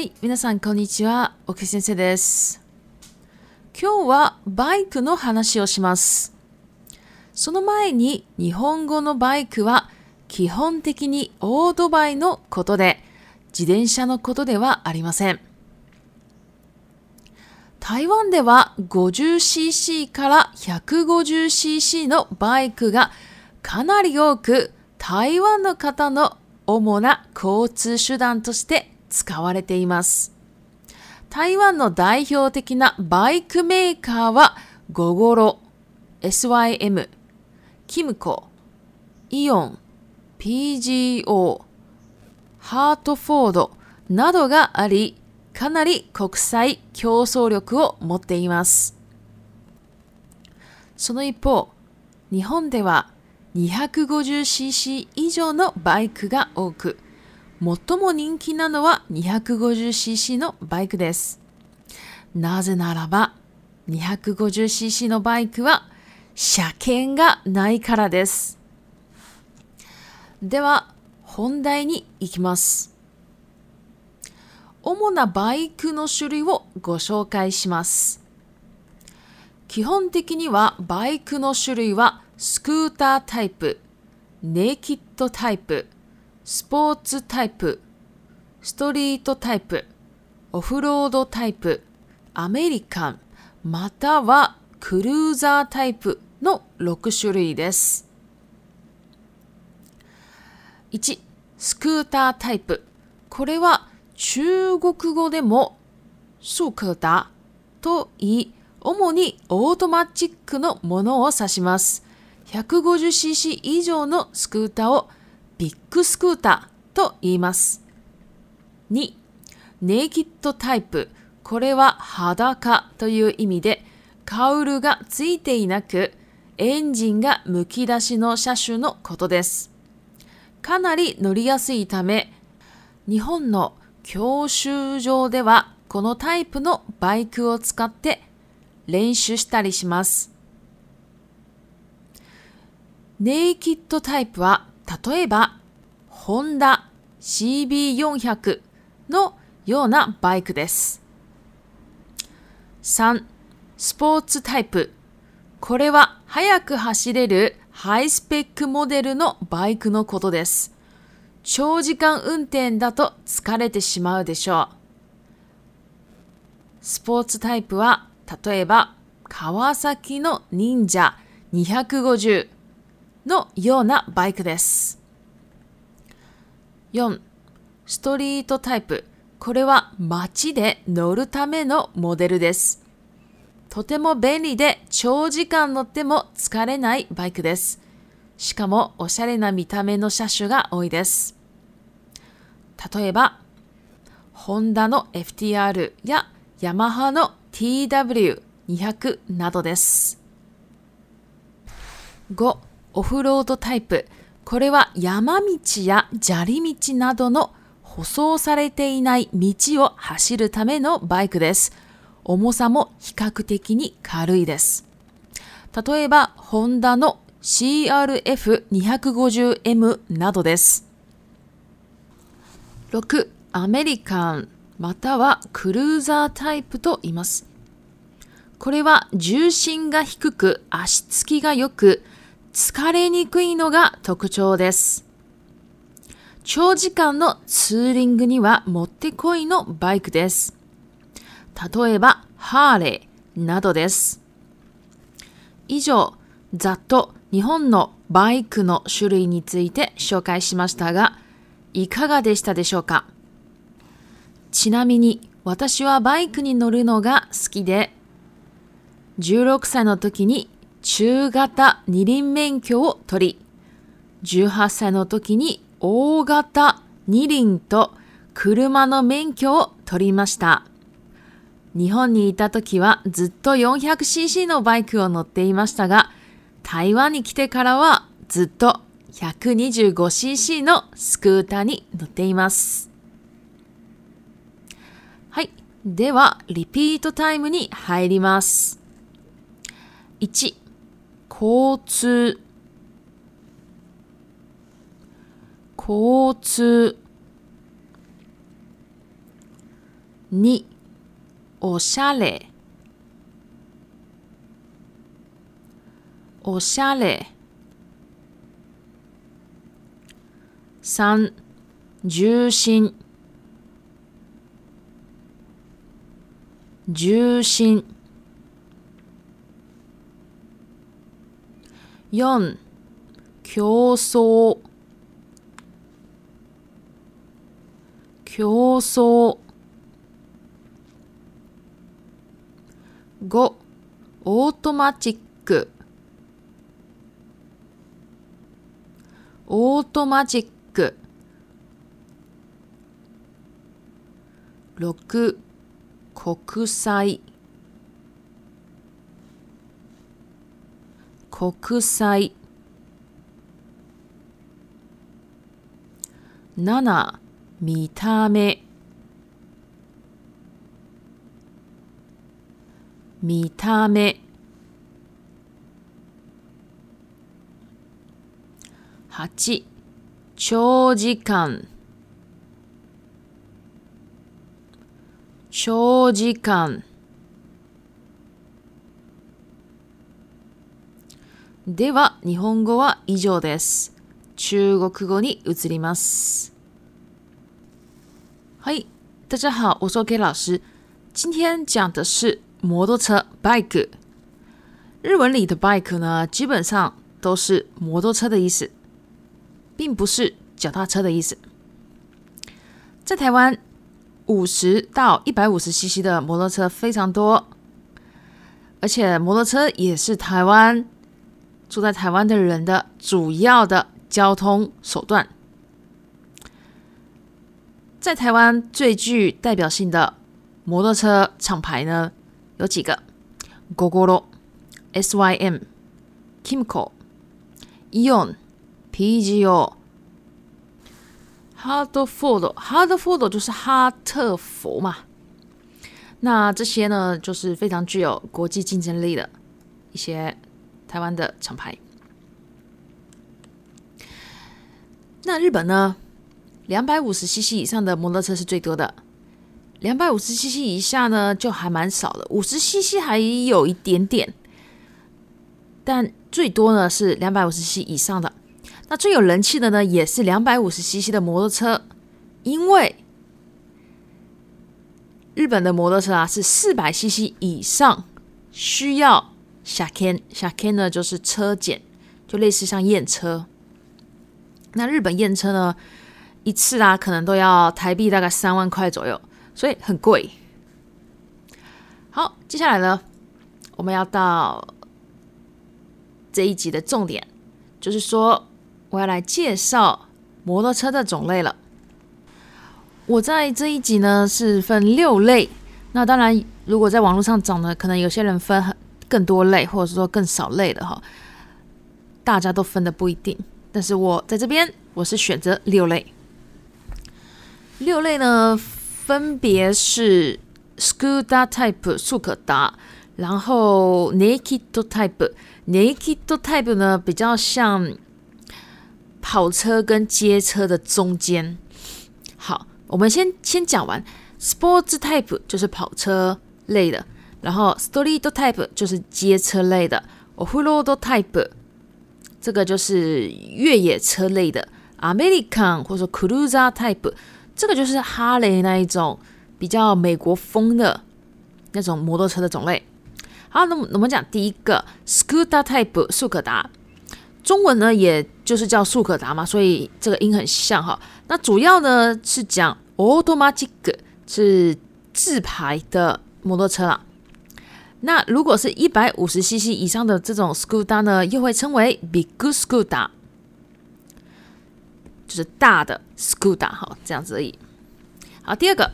はい皆さんこんにちは沖先生です今日はバイクの話をしますその前に日本語のバイクは基本的にオートバイのことで自転車のことではありません台湾では 50cc から 150cc のバイクがかなり多く台湾の方の主な交通手段として使われています。台湾の代表的なバイクメーカーは、ゴゴロ、SYM、キムコ、イオン、PGO、ハートフォードなどがあり、かなり国際競争力を持っています。その一方、日本では 250cc 以上のバイクが多く、最も人気なのは 250cc のバイクです。なぜならば 250cc のバイクは車検がないからです。では本題に行きます。主なバイクの種類をご紹介します。基本的にはバイクの種類はスクータータイプ、ネイキッドタイプ、スポーツタイプ、ストリートタイプ、オフロードタイプ、アメリカン、またはクルーザータイプの6種類です。1、スクータータイプ。これは中国語でもスクーターと言い、主にオートマチックのものを指します。150cc 以上のスクーターをビッグスクーターと言います。2、ネイキッドタイプ。これは裸という意味で、カウルがついていなく、エンジンがむき出しの車種のことです。かなり乗りやすいため、日本の教習場ではこのタイプのバイクを使って練習したりします。ネイキッドタイプは例えばホンダ CB400 のようなバイクです。3、スポーツタイプ。これは速く走れるハイスペックモデルのバイクのことです。長時間運転だと疲れてしまうでしょう。スポーツタイプは、例えば、川崎の忍者250のようなバイクです。4. ストリートタイプ。これは街で乗るためのモデルです。とても便利で長時間乗っても疲れないバイクです。しかもおしゃれな見た目の車種が多いです。例えば、ホンダの FTR やヤマハの TW200 などです。5. オフロードタイプ。これは山道や砂利道などの舗装されていない道を走るためのバイクです。重さも比較的に軽いです。例えば、ホンダの CRF250M などです。6. アメリカンまたはクルーザータイプと言います。これは重心が低く足つきが良く疲れにくいのが特徴です。長時間のツーリングにはもってこいのバイクです。例えば、ハーレーなどです。以上、ざっと日本のバイクの種類について紹介しましたが、いかがでしたでしょうかちなみに私はバイクに乗るのが好きで、16歳の時に中型二輪免許を取り、18歳の時に大型二輪と車の免許を取りました。日本にいた時はずっと 400cc のバイクを乗っていましたが、台湾に来てからはずっと 125cc のスクーターに乗っています。はい。では、リピートタイムに入ります。1、交通疼通2おしゃれおしゃれ3重心重心4競争競争5オートマチックオートマチック6国際国際7見た目見た目八長時間長時間では日本語は以上です。中国語に移ります。嗨，大家好，我是 OK 老师。今天讲的是摩托车 bike。日文里的 bike 呢，基本上都是摩托车的意思，并不是脚踏车的意思。在台湾，五十到一百五十 cc 的摩托车非常多，而且摩托车也是台湾住在台湾的人的主要的交通手段。在台湾最具代表性的摩托车厂牌呢，有几个：GoGo o SYM、Kimco、ION、PGO、Hard Ford。Hard Ford 就是哈特佛嘛。那这些呢，就是非常具有国际竞争力的一些台湾的厂牌。那日本呢？两百五十 cc 以上的摩托车是最多的，两百五十 cc 以下呢就还蛮少的，五十 cc 还有一点点，但最多呢是两百五十 cc 以上的。那最有人气的呢也是两百五十 cc 的摩托车，因为日本的摩托车啊是四百 cc 以上需要下 h e c n e n 呢就是车检，就类似像验车。那日本验车呢？一次啊，可能都要台币大概三万块左右，所以很贵。好，接下来呢，我们要到这一集的重点，就是说我要来介绍摩托车的种类了。我在这一集呢是分六类，那当然如果在网络上找呢，可能有些人分很更多类，或者说更少类的哈，大家都分的不一定。但是我在这边，我是选择六类。六类呢，分别是 s c u o a Type 速可达，然后 Naked Type，Naked Type 呢比较像跑车跟街车的中间。好，我们先先讲完 Sports Type 就是跑车类的，然后 s t o r y t o Type 就是街车类的，Offroad Type 这个就是越野车类的，American 或者 c k u r u e a Type。这个就是哈雷那一种比较美国风的那种摩托车的种类。好，那我们讲第一个 scooter type 速可达，中文呢也就是叫速可达嘛，所以这个音很像哈。那主要呢是讲 automatic 是自排的摩托车啦。那如果是一百五十 cc 以上的这种 scooter 呢，又会称为 big scooter。大的 s c u d e r a 好这样子而已。好，第二个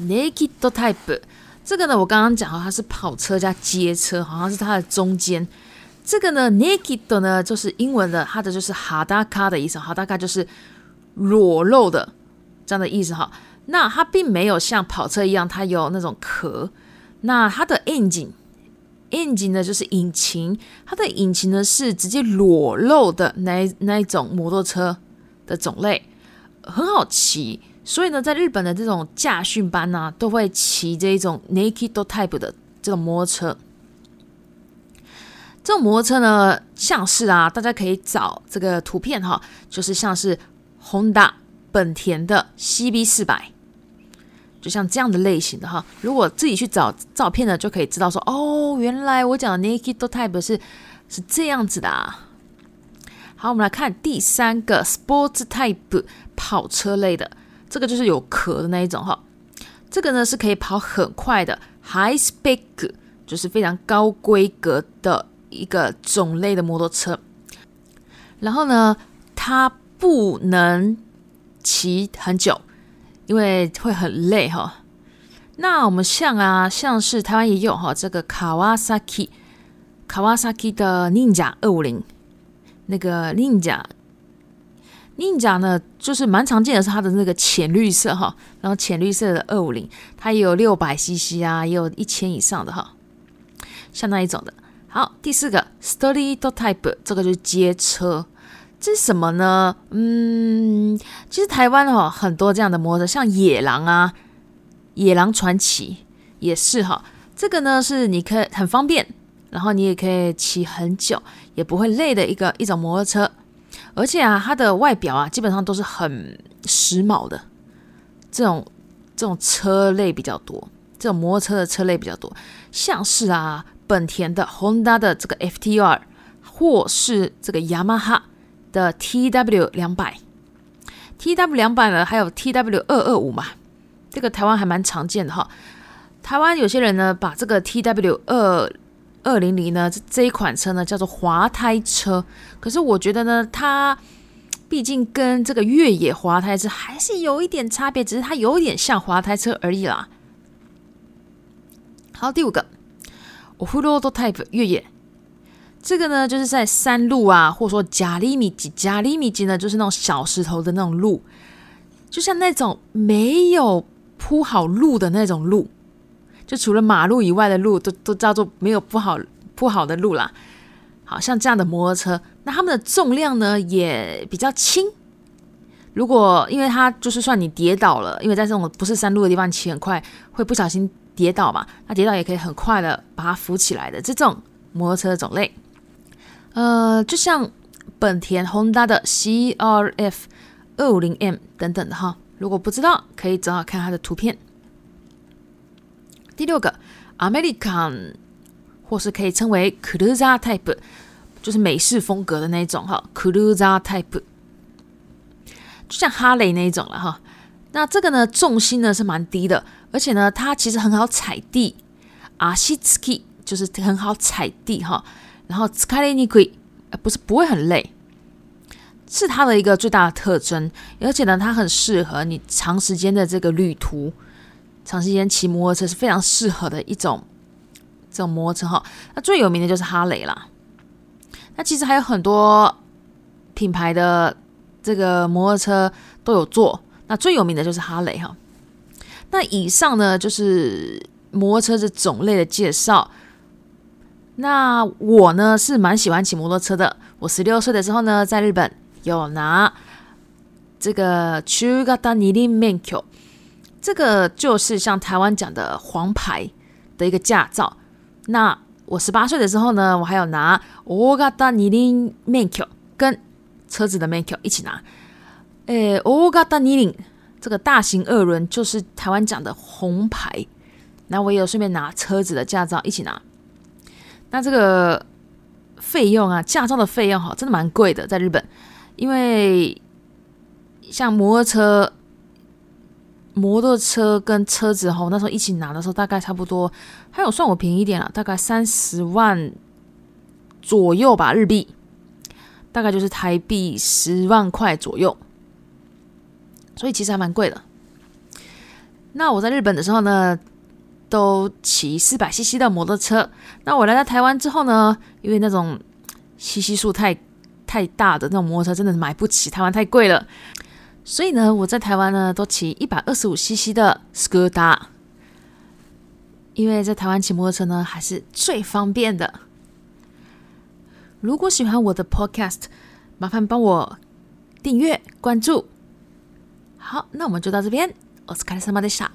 Naked Type，这个呢，我刚刚讲哈，它是跑车加街车，好像是它的中间。这个呢，Naked 呢就是英文的，它的就是 h a 卡的意思，哈大卡就是裸露的这样的意思。哈。那它并没有像跑车一样，它有那种壳。那它的 engine 呢就是引擎，它的引擎呢是直接裸露的那那一种摩托车。的种类很好骑，所以呢，在日本的这种驾训班呢，都会骑这一种 Naked Type 的这种摩托车。这种摩托车呢，像是啊，大家可以找这个图片哈，就是像是 Honda 本田的 CB 四百，就像这样的类型的哈。如果自己去找照片呢，就可以知道说哦，原来我讲的 Naked Type 是是这样子的啊。好，我们来看第三个 sports type 跑车类的，这个就是有壳的那一种哈。这个呢是可以跑很快的 high speed，就是非常高规格的一个种类的摩托车。然后呢，它不能骑很久，因为会很累哈。那我们像啊，像是台湾也有哈，这个 Kawasaki Kawasaki 的 Ninja 二五零。那个 Ninja，Ninja 呢，就是蛮常见的是它的那个浅绿色哈，然后浅绿色的二五零，它也有六百 CC 啊，也有一千以上的哈，像那一种的。好，第四个 s t u d o y Type，这个就是街车，这是什么呢？嗯，其实台湾哦很多这样的摩托车，像野狼啊，野狼传奇也是哈。这个呢是你可以很方便，然后你也可以骑很久。也不会累的一个一种摩托车，而且啊，它的外表啊，基本上都是很时髦的这种这种车类比较多，这种摩托车的车类比较多，像是啊，本田的、Honda 的这个 FTR，或是这个雅马哈的 TW 两百、TW 两百呢，还有 TW 二二五嘛，这个台湾还蛮常见的哈。台湾有些人呢，把这个 TW 二二零零呢，这这一款车呢叫做滑胎车，可是我觉得呢，它毕竟跟这个越野滑胎车还是有一点差别，只是它有点像滑胎车而已啦。好，第五个，我胡罗多 type 越野，这个呢就是在山路啊，或者说加利米级，加利米级呢就是那种小石头的那种路，就像那种没有铺好路的那种路。就除了马路以外的路，都都叫做没有不好铺好的路啦。好像这样的摩托车，那它们的重量呢也比较轻。如果因为它就是算你跌倒了，因为在这种不是山路的地方骑很快，会不小心跌倒嘛，那跌倒也可以很快的把它扶起来的这种摩托车的种类。呃，就像本田 Honda 的 CRF 二五零 M 等等的哈。如果不知道，可以正好看它的图片。第六个，American，或是可以称为 c r u z e a type，就是美式风格的那种哈 c r u z e a type，就像哈雷那一种了哈。那这个呢，重心呢是蛮低的，而且呢，它其实很好踩地，阿西 s ki 就是很好踩地哈。然后斯卡累尼可以，不是不会很累，是它的一个最大的特征。而且呢，它很适合你长时间的这个旅途。长时间骑摩托车是非常适合的一种这种摩托车哈。那最有名的就是哈雷啦。那其实还有很多品牌的这个摩托车都有做。那最有名的就是哈雷哈。那以上呢就是摩托车的种类的介绍。那我呢是蛮喜欢骑摩托车的。我十六岁的时候呢，在日本有拿这个中型二轮免票。这个就是像台湾讲的黄牌的一个驾照。那我十八岁的时候呢，我还有拿 ogata niin m e k u 跟车子的 m e k u 一起拿。诶，ogata niin 这个大型二轮就是台湾讲的红牌。那我也有顺便拿车子的驾照一起拿。那这个费用啊，驾照的费用哈，真的蛮贵的，在日本，因为像摩托车。摩托车跟车子哈，那时候一起拿的时候，大概差不多，还有算我便宜一点了，大概三十万左右吧，日币，大概就是台币十万块左右，所以其实还蛮贵的。那我在日本的时候呢，都骑四百 CC 的摩托车。那我来到台湾之后呢，因为那种 CC 数太太大的那种摩托车，真的买不起，台湾太贵了。所以呢，我在台湾呢都骑一百二十五 CC 的 scooter，因为在台湾骑摩托车呢还是最方便的。如果喜欢我的 Podcast，麻烦帮我订阅关注。好，那我们就到这边。お疲れ様でした。